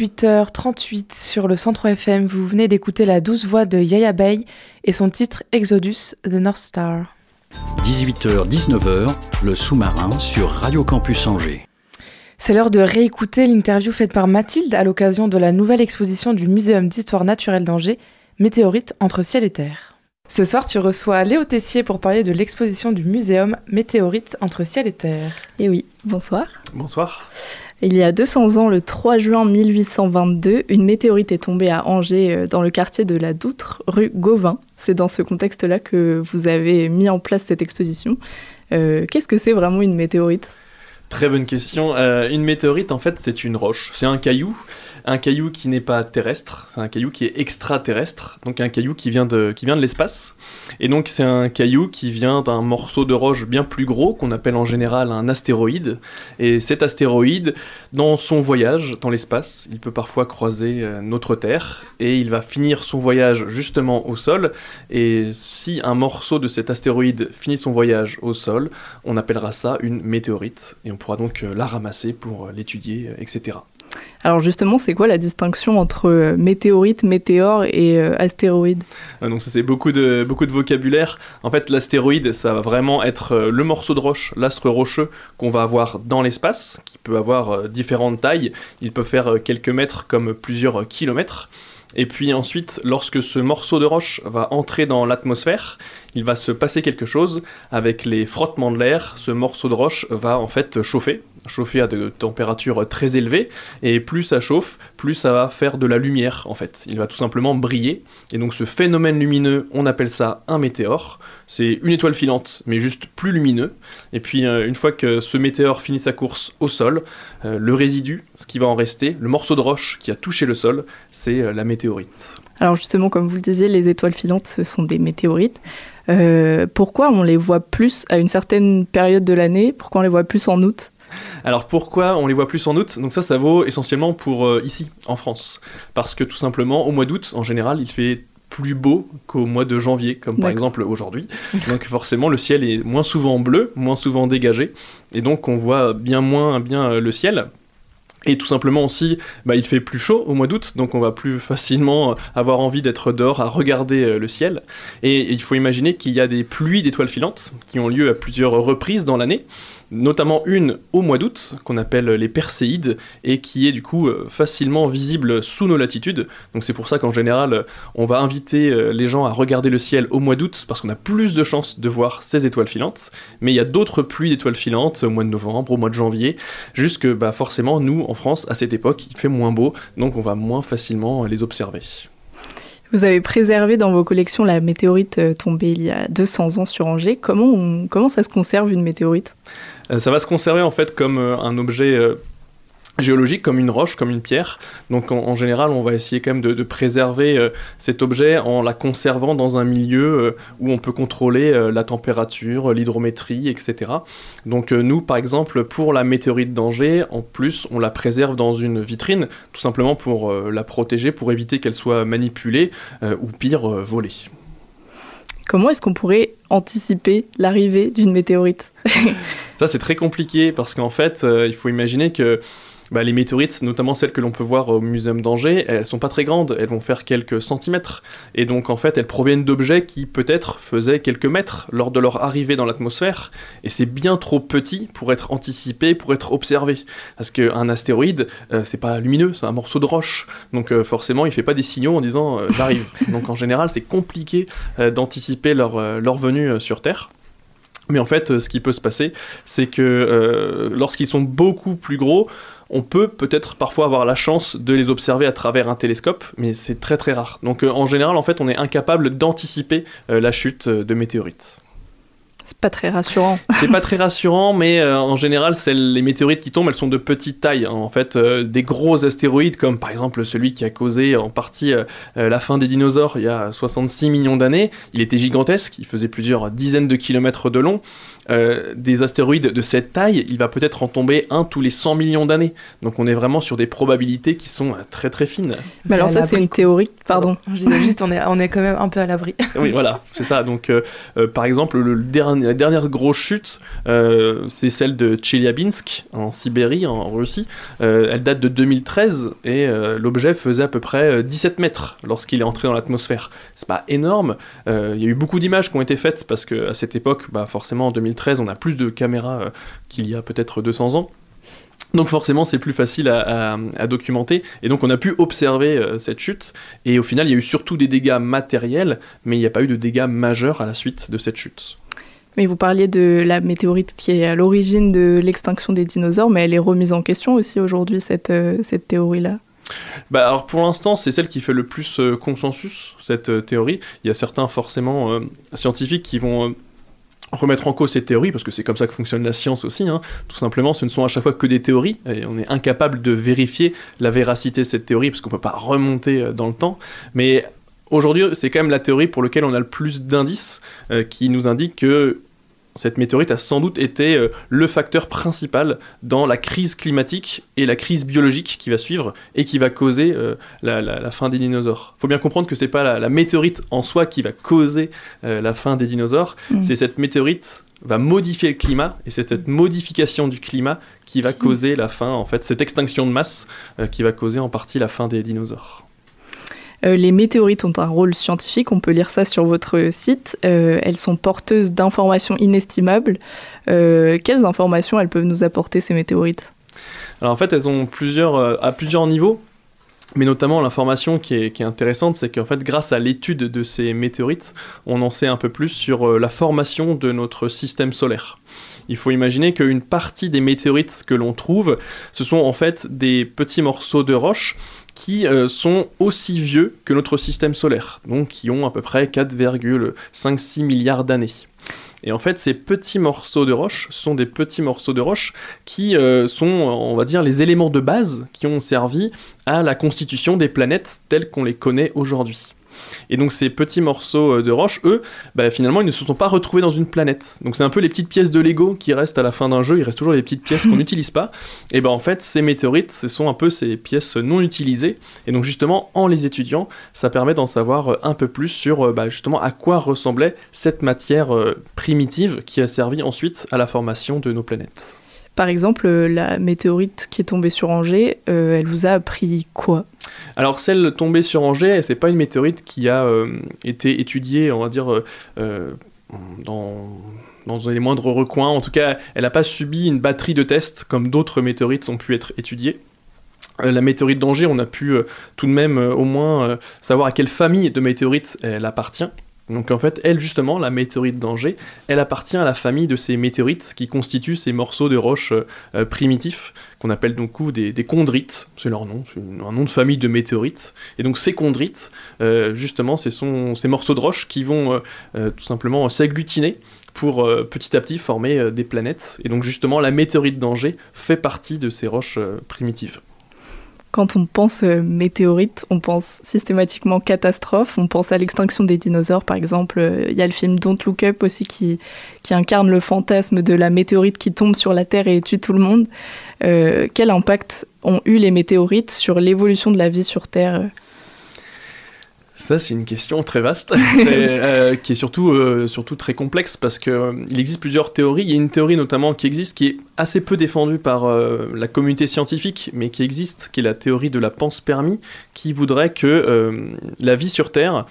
18h38 sur le Centre FM, vous venez d'écouter la douce voix de Yaya Bay et son titre Exodus The North Star. 18h-19h, le sous-marin sur Radio Campus Angers. C'est l'heure de réécouter l'interview faite par Mathilde à l'occasion de la nouvelle exposition du Muséum d'histoire naturelle d'Angers, Météorite entre ciel et terre. Ce soir, tu reçois Léo Tessier pour parler de l'exposition du Muséum Météorite entre ciel et terre. Et oui, bonsoir. Bonsoir. Il y a 200 ans, le 3 juin 1822, une météorite est tombée à Angers, euh, dans le quartier de la Doutre, rue Gauvin. C'est dans ce contexte-là que vous avez mis en place cette exposition. Euh, Qu'est-ce que c'est vraiment une météorite? Très bonne question. Euh, une météorite, en fait, c'est une roche. C'est un caillou. Un caillou qui n'est pas terrestre, c'est un caillou qui est extraterrestre, donc un caillou qui vient de, l'espace. Et donc c'est un caillou qui vient d'un morceau de roche bien plus gros qu'on appelle en général un astéroïde. Et cet astéroïde, dans son voyage dans l'espace, il peut parfois croiser euh, notre Terre et il va finir son voyage justement au sol. Et si un morceau de cet astéroïde finit son voyage au sol, on appellera ça une météorite et on pourra donc euh, la ramasser pour euh, l'étudier, etc. Alors justement, c'est quoi la distinction entre euh, météorite, météore et euh, astéroïde? Euh, Donc ça c'est beaucoup de, vocabulaire. En fait l'astéroïde ça va vraiment être euh, le morceau de roche, l'astre rocheux qu'on va avoir dans l'espace, qui peut avoir différentes tailles. Il peut faire quelques mètres comme plusieurs kilomètres. Et puis ensuite, lorsque ce morceau de roche va entrer dans l'atmosphère, il va se passer quelque chose avec les frottements de l'air. Ce morceau de roche va en fait chauffer, chauffer à de températures très élevées. Et plus ça chauffe, plus ça va faire de la lumière en fait. Il va tout simplement briller. Et donc ce phénomène lumineux, on appelle ça un météore. C'est une étoile filante, mais juste plus lumineux. Et puis euh, une fois que ce météore finit sa course au sol, euh, le résidu, ce qui va en rester, le morceau de roche qui a touché le sol, c'est euh, la météorite. Alors justement, comme vous le disiez, les étoiles filantes, ce sont des météorites. Pourquoi on les voit plus à une certaine période de l'année? Pourquoi on les voit plus en août? Alors pourquoi on les voit plus en août? Donc ça, ça vaut essentiellement pour euh, ici, en France. Parce que tout simplement, au mois d'août, en général, il fait plus beau qu'au mois de janvier, comme par exemple aujourd'hui. <laughs> Donc forcément, le ciel est moins souvent bleu, moins souvent dégagé, et donc on voit bien moins bien euh, le ciel. Et tout simplement aussi, bah, il fait plus chaud au mois d'août, donc on va plus <laughs> facilement avoir envie d'être dehors à regarder euh, le ciel. Et il faut imaginer qu'il y a des pluies d'étoiles filantes qui ont lieu à plusieurs reprises dans l'année, notamment une au mois d'août qu'on appelle les Perséides et qui est du coup euh, facilement visible sous nos latitudes. Donc c'est pour ça qu'en général on va inviter euh, les gens à regarder le ciel au mois d'août parce qu'on a plus de chances de voir ces étoiles filantes. Mais il y a d'autres pluies d'étoiles filantes au mois de novembre, au mois de janvier, juste que bah, forcément nous en France à cette époque il fait moins beau donc on va moins facilement les observer. Vous avez préservé dans vos collections la météorite euh, tombée il y a 200 ans sur Angers. Comment, comment ça se conserve une météorite? Ça va se conserver en fait comme euh, un objet euh, géologique, comme une roche, comme une pierre. Donc en, général, on va essayer quand même de, préserver euh, cet objet en la conservant dans un milieu euh, où on peut contrôler euh, la température, l'hydrométrie, etc. Donc euh, nous, par exemple, pour la météorite d'Angers, en plus, on la préserve dans une vitrine, tout simplement pour euh, la protéger, pour éviter qu'elle soit manipulée euh, ou pire, euh, volée. Comment est-ce qu'on pourrait anticiper l'arrivée d'une météorite? Ça, c'est très compliqué parce qu'en fait, euh, il faut imaginer que bah, les météorites, notamment celles que l'on peut voir au Muséum d'Angers, elles sont pas très grandes, elles vont faire quelques centimètres. Et donc, en fait, elles proviennent d'objets qui peut-être faisaient quelques mètres lors de leur arrivée dans l'atmosphère. Et c'est bien trop petit pour être anticipé, pour être observé. Parce qu'un astéroïde, euh, c'est pas lumineux, c'est un morceau de roche. Donc, euh, forcément, il fait pas des signaux en disant euh, j'arrive. donc, en général, c'est compliqué euh, d'anticiper leur, leur venue sur Terre. Mais en fait, ce qui peut se passer, c'est que lorsqu'ils sont beaucoup plus gros, on peut peut-être parfois avoir la chance de les observer à travers un télescope, mais c'est très très rare. Donc en général, en fait, on est incapable d'anticiper la chute de météorites. C'est pas très rassurant. <laughs> c'est pas très rassurant, mais euh, en général, les météorites qui tombent, elles sont de petite taille. Hein. En fait, euh, des gros astéroïdes, comme par exemple celui qui a causé en partie euh, la fin des dinosaures il y a 66 millions d'années, il était gigantesque, il faisait plusieurs dizaines de kilomètres de long. Euh, des astéroïdes de cette taille, il va peut-être en tomber un tous les 100 millions d'années. Donc on est vraiment sur des probabilités qui sont très très fines. Mais alors ça c'est une théorie, pardon. Je disais juste on est, on est quand même un peu à l'abri. oui voilà, c'est ça. Donc euh, par exemple le, dernier, la dernière grosse chute, c'est celle de Chelyabinsk en Sibérie, en Russie. elle date de 2013 et l'objet faisait à peu près 17 mètres lorsqu'il est entré dans l'atmosphère. C'est pas énorme. Il y a eu beaucoup d'images qui ont été faites parce qu'à cette époque, bah, forcément en 2013, on a plus de caméras euh, qu'il y a peut-être 200 ans. Donc forcément, c'est plus facile à, documenter. Et donc on a pu observer euh, cette chute. Et au final, il y a eu surtout des dégâts matériels, mais il n'y a pas eu de dégâts majeurs à la suite de cette chute. Mais vous parliez de la météorite qui est à l'origine de l'extinction des dinosaures, mais elle est remise en question aussi aujourd'hui, cette, euh, cette théorie-là bah alors pour l'instant, c'est celle qui fait le plus consensus, cette théorie. Il y a certains forcément scientifiques qui vont remettre en cause ces théories, parce que c'est comme ça que fonctionne la science aussi, hein. tout simplement, ce ne sont à chaque fois que des théories, et on est incapable de vérifier la véracité de cette théorie, parce qu'on ne peut pas remonter euh, dans le temps, mais aujourd'hui, c'est quand même la théorie pour laquelle on a le plus d'indices, euh, qui nous indiquent que cette météorite a sans doute été euh, le facteur principal dans la crise climatique et la crise biologique qui va suivre et qui va causer euh, la, fin des dinosaures. Il faut bien comprendre que c'est pas la, météorite en soi qui va causer la fin des dinosaures, mm. c'est cette météorite va modifier le climat et c'est cette modification du climat qui va causer la fin, en fait, cette extinction de masse qui va causer en partie la fin des dinosaures. Euh, les météorites ont un rôle scientifique, on peut lire ça sur votre site. Euh, elles sont porteuses d'informations inestimables. Euh, quelles informations elles peuvent nous apporter ces météorites? Alors en fait, elles ont plusieurs, à plusieurs niveaux. Mais notamment, l'information qui est, qui est, intéressante, c'est qu'en fait, grâce à l'étude de ces météorites, on en sait un peu plus sur la formation de notre système solaire. Il faut imaginer qu'une partie des météorites que l'on trouve, ce sont en fait des petits morceaux de roche qui euh, sont aussi vieux que notre système solaire, donc qui ont à peu près 4,56 milliards d'années. Et en fait, ces petits morceaux de roche sont des petits morceaux de roche qui euh, sont, on va dire, les éléments de base qui ont servi à la constitution des planètes telles qu'on les connaît aujourd'hui. Et donc ces petits morceaux euh, de roche, eux, bah, finalement, ils ne se sont pas retrouvés dans une planète. Donc c'est un peu les petites pièces de Lego qui restent à la fin d'un jeu, il reste toujours les petites pièces <laughs> qu'on n'utilise pas. Et ben en fait, ces météorites, ce sont un peu ces pièces non utilisées. Et donc justement, en les étudiant, ça permet d'en savoir euh, un peu plus sur euh, bah, justement à quoi ressemblait cette matière primitive qui a servi ensuite à la formation de nos planètes. Par exemple, la météorite qui est tombée sur Angers, elle vous a appris quoi? Alors celle tombée sur Angers, c'est pas une météorite qui a euh, été étudiée, on va dire, euh, euh, dans, dans les moindres recoins. En tout cas, elle n'a pas subi une batterie de tests comme d'autres météorites ont pu être étudiées. La météorite d'Angers, on a pu tout de même au moins savoir à quelle famille de météorites elle appartient. Donc en fait, elle justement, la météorite d'Angers, elle appartient à la famille de ces météorites qui constituent ces morceaux de roches euh, primitifs qu'on appelle donc des, des chondrites, c'est leur nom, c'est un nom de famille de météorites. Et donc ces chondrites, euh, justement, ce sont ces morceaux de roches qui vont euh, tout simplement s'agglutiner pour petit à petit former des planètes. Et donc justement, la météorite d'Angers fait partie de ces roches primitives. Quand on pense euh, météorite, on pense systématiquement catastrophe. On pense à l'extinction des dinosaures, par exemple. Euh, il y a le film Don't Look Up aussi qui, incarne le fantasme de la météorite qui tombe sur la Terre et tue tout le monde. Euh, quel impact ont eu les météorites sur l'évolution de la vie sur Terre? Ça, c'est une question très vaste, <laughs> euh, qui est surtout, euh, surtout très complexe parce qu'il euh, existe plusieurs théories. Il y a une théorie notamment qui existe, qui est assez peu défendue par la communauté scientifique, mais qui existe, qui est la théorie de la panspermie, qui voudrait que la vie sur Terre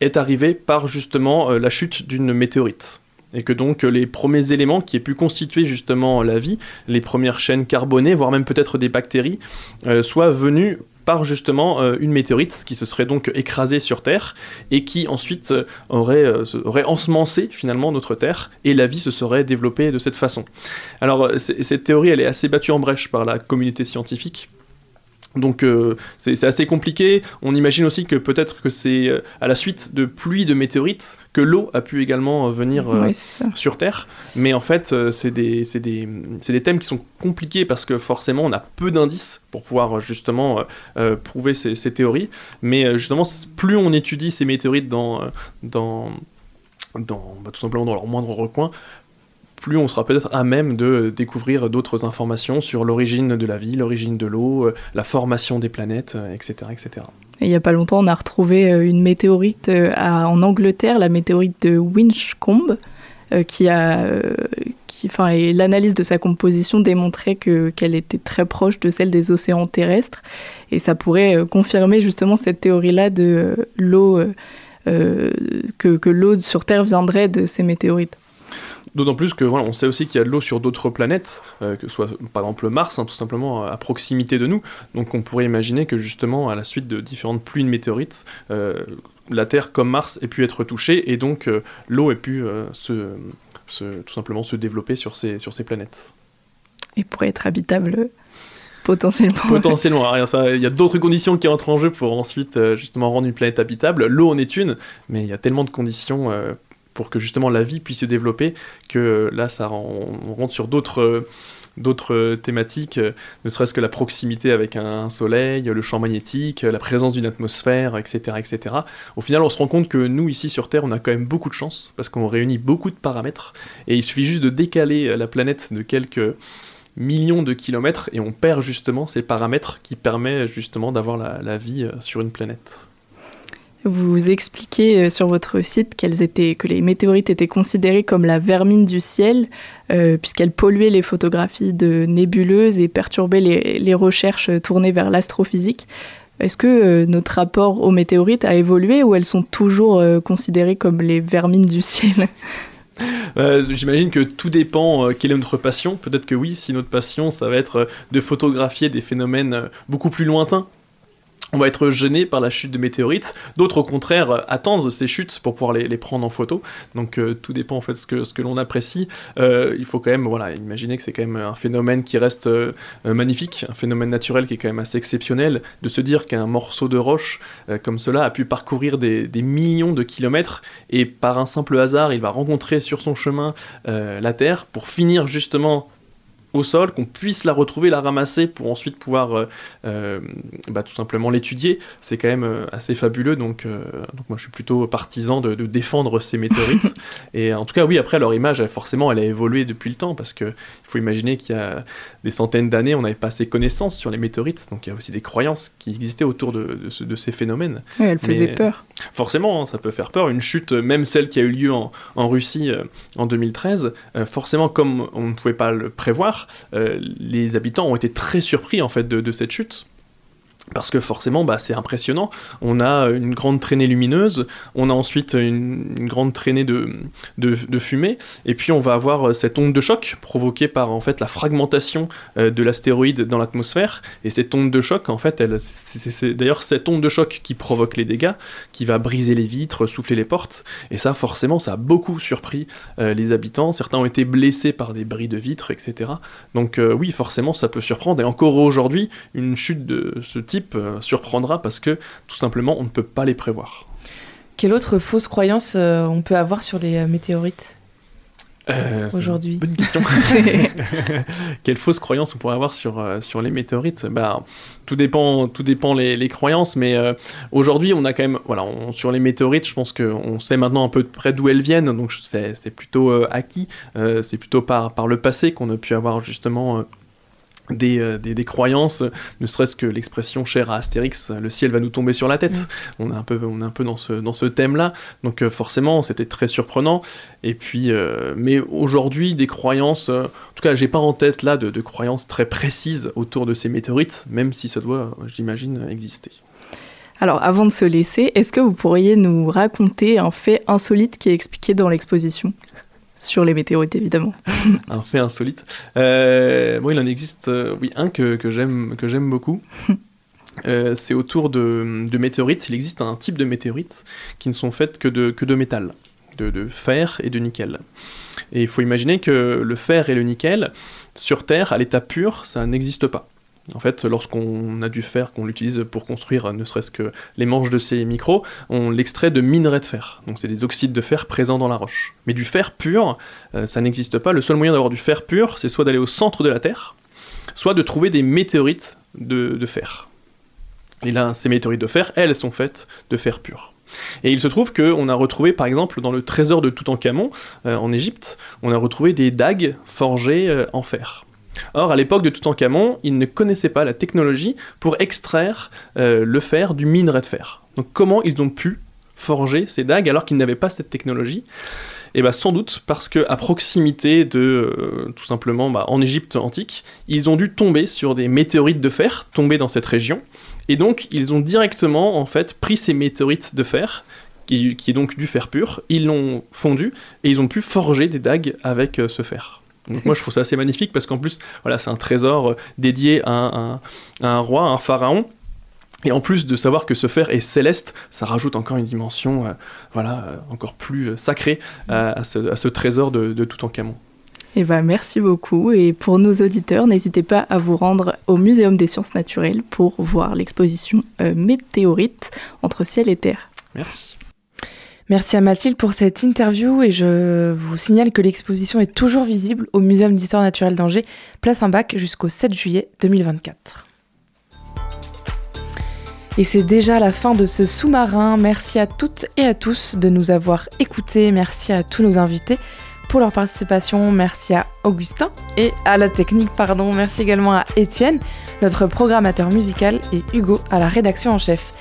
est arrivée par justement la chute d'une météorite et que donc les premiers éléments qui aient pu constituer justement la vie, les premières chaînes carbonées, voire même peut-être des bactéries, soient venus justement euh, une météorite qui se serait donc écrasée sur Terre et qui ensuite euh, aurait, euh, aurait ensemencé finalement notre Terre et la vie se serait développée de cette façon. Alors cette théorie elle est assez battue en brèche par la communauté scientifique. Donc euh, c'est assez compliqué. On imagine aussi que peut-être que c'est euh, à la suite de pluies de météorites que l'eau a pu également euh, venir Oui, sur Terre. Mais en fait, c'est des, des, des thèmes qui sont compliqués parce que forcément, on a peu d'indices pour pouvoir justement prouver ces, ces théories. Mais justement, plus on étudie ces météorites dans, dans, dans bah, tout simplement dans leur moindre recoin, plus on sera peut-être à même de découvrir d'autres informations sur l'origine de la vie, l'origine de l'eau, euh, la formation des planètes, euh, etc., etc. Et il n'y a pas longtemps, on a retrouvé euh, une météorite euh, en Angleterre, la météorite de Winchcombe, euh, qui a, euh, enfin, et l'analyse de sa composition démontrait que qu'elle était très proche de celle des océans terrestres, et ça pourrait euh, confirmer justement cette théorie-là de euh, l'eau, euh, euh, que l'eau sur Terre viendrait de ces météorites. D'autant plus que voilà, on sait aussi qu'il y a de l'eau sur d'autres planètes, euh, que ce soit par exemple Mars, hein, tout simplement à proximité de nous. Donc on pourrait imaginer que justement à la suite de différentes pluies de météorites, euh, la Terre comme Mars ait pu être touchée et donc euh, l'eau ait pu se, se- tout simplement se développer sur ces, sur ces planètes. Et pourrait être habitable potentiellement. Potentiellement, il y a d'autres conditions qui entrent en jeu pour ensuite justement rendre une planète habitable. L'eau en est une, mais il y a tellement de conditions pour que justement la vie puisse se développer que euh, là, on rentre sur d'autres euh, euh, thématiques, ne serait-ce que la proximité avec un soleil, le champ magnétique, la présence d'une atmosphère, etc., etc. Au final, on se rend compte que nous, ici sur Terre, on a quand même beaucoup de chance, parce qu'on réunit beaucoup de paramètres, et il suffit juste de décaler la planète de quelques millions de kilomètres, et on perd justement ces paramètres qui permettent justement d'avoir la, vie sur une planète. Vous expliquez euh, sur votre site étaient, que les météorites étaient considérées comme la vermine du ciel, euh, puisqu'elles polluaient les photographies de nébuleuses et perturbaient les, recherches tournées vers l'astrophysique. Est-ce que euh, notre rapport aux météorites a évolué ou elles sont toujours euh, considérées comme les vermines du ciel? Euh, J'imagine que tout dépend euh, quelle est notre passion. Peut-être que oui, si notre passion, ça va être euh, de photographier des phénomènes euh, beaucoup plus lointains. On va être gêné par la chute de météorites. D'autres, au contraire, euh, attendent ces chutes pour pouvoir les, prendre en photo. Donc euh, tout dépend en fait de ce que, ce que l'on apprécie. Euh, il faut quand même voilà, imaginer que c'est quand même un phénomène qui reste magnifique, un phénomène naturel qui est quand même assez exceptionnel. De se dire qu'un morceau de roche comme cela a pu parcourir des, millions de kilomètres et par un simple hasard, il va rencontrer sur son chemin la Terre pour finir justement au sol, qu'on puisse la retrouver, la ramasser pour ensuite pouvoir euh, euh, bah, tout simplement l'étudier, c'est quand même euh, assez fabuleux. Donc, euh, donc moi je suis plutôt partisan de, de défendre ces météorites. <laughs> Et en tout cas, oui, après leur image, elle, forcément, elle a évolué depuis le temps parce que il faut imaginer qu'il y a des centaines d'années, on n'avait pas assez connaissances sur les météorites. Donc il y a aussi des croyances qui existaient autour de, de ce- de ces phénomènes. Oui, elles faisaient Mais- peur. Forcément, hein, ça peut faire peur. Une chute, même celle qui a eu lieu en, en Russie euh, en 2013, euh, forcément, comme on ne pouvait pas le prévoir, euh, les habitants ont été très surpris en fait de, de cette chute. Parce que forcément, bah, c'est impressionnant. On a une grande traînée lumineuse, on a ensuite une, grande traînée de, fumée, et puis on va avoir euh, cette onde de choc provoquée par en fait la fragmentation euh, de l'astéroïde dans l'atmosphère. Et cette onde de choc, en fait, c'est- d'ailleurs cette onde de choc qui provoque les dégâts, qui va briser les vitres, souffler les portes. Et ça, forcément, ça a beaucoup surpris euh, les habitants. Certains ont été blessés par des bris de vitres, etc. Donc oui, forcément, ça peut surprendre. Et encore aujourd'hui, une chute de ce type euh, surprendra parce que tout simplement, on ne peut pas les prévoir. Quelle autre fausse croyance euh, on peut avoir sur les euh, météorites Euh, aujourd'hui Bonne question. <laughs> <laughs> Quelle fausse croyance on pourrait avoir sur, sur les météorites? Bah, Tout dépend, tout dépend les, les croyances, mais euh, aujourd'hui, on a quand même, voilà, on- sur les météorites, je pense qu'on sait maintenant un peu de près d'où elles viennent, donc c'est plutôt euh, acquis. C'est plutôt par, par le passé qu'on a pu avoir justement. Euh, des, des, des croyances, ne serait-ce que l'expression chère à Astérix, le ciel va nous tomber sur la tête. On est un peu, on est un peu dans ce, dans ce thème-là. Donc euh, forcément, c'était très surprenant. Et puis, euh, mais aujourd'hui, des croyances, euh, en tout cas, j'ai pas en tête là de, de croyances très précises autour de ces météorites, même si ça doit, j'imagine, exister. Alors, avant de se laisser, est-ce que vous pourriez nous raconter un fait insolite qui est expliqué dans l'exposition? Sur les météorites, évidemment. <laughs> un fait insolite. Euh, bon, il en existe, euh, oui, un que, que j'aime que j'aime beaucoup. <laughs> euh, c'est autour de, de météorites. Il existe un type de météorites qui ne sont faites que de, que de métal, de, de fer et de nickel. Et il faut imaginer que le fer et le nickel, sur Terre, à l'état pur, ça n'existe pas. En fait, lorsqu'on a du fer qu'on l'utilise pour construire ne serait-ce que les manches de ces micros, on l'extrait de minerais de fer. Donc c'est des oxydes de fer présents dans la roche. Mais du fer pur, euh, ça n'existe pas. Le seul moyen d'avoir du fer pur, c'est soit d'aller au centre de la Terre, soit de trouver des météorites de, fer. Et là, ces météorites de fer, elles sont faites de fer pur. Et il se trouve qu'on a retrouvé, par exemple, dans le trésor de Toutankhamon, euh, en Égypte, on a retrouvé des dagues forgées euh, en fer. Or, à l'époque de Toutankhamon, ils ne connaissaient pas la technologie pour extraire euh, le fer du minerai de fer. Donc, comment ils ont pu forger ces dagues alors qu'ils n'avaient pas cette technologie? Et bah sans doute parce que à proximité de euh, tout simplement bah, en Égypte antique, ils ont dû tomber sur des météorites de fer tombées dans cette région et donc ils ont directement en fait pris ces météorites de fer qui, qui est donc du fer pur, ils l'ont fondu et ils ont pu forger des dagues avec euh, ce fer. Donc moi je trouve ça assez magnifique parce qu'en plus voilà c'est un trésor euh, dédié à un, à un roi, à un pharaon et en plus de savoir que ce fer est céleste, ça rajoute encore une dimension euh, voilà, euh, encore plus sacrée euh, à, ce, à ce trésor de, de Toutankhamon. Eh ben, merci beaucoup. Et pour nos auditeurs, n'hésitez pas à vous rendre au Muséum des sciences naturelles pour voir l'exposition Météorite entre ciel et terre. Merci. Merci à Mathilde pour cette interview et je vous signale que l'exposition est toujours visible au Muséum d'histoire naturelle d'Angers, place bac jusqu'au 7 juillet 2024. Et c'est déjà la fin de ce sous-marin. Merci à toutes et à tous de nous avoir écoutés. Merci à tous nos invités pour leur participation. Merci à Augustin et à la technique, pardon. Merci également à Étienne, notre programmateur musical, et Hugo à la rédaction en chef.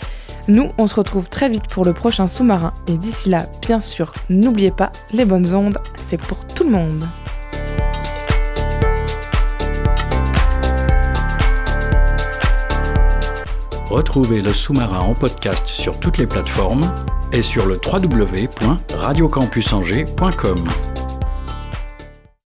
Nous, on se retrouve très vite pour le prochain sous-marin. Et d'ici là, bien sûr, n'oubliez pas, les bonnes ondes, c'est pour tout le monde. Retrouvez le sous-marin en podcast sur toutes les plateformes et sur le www.radiocampusangers.com.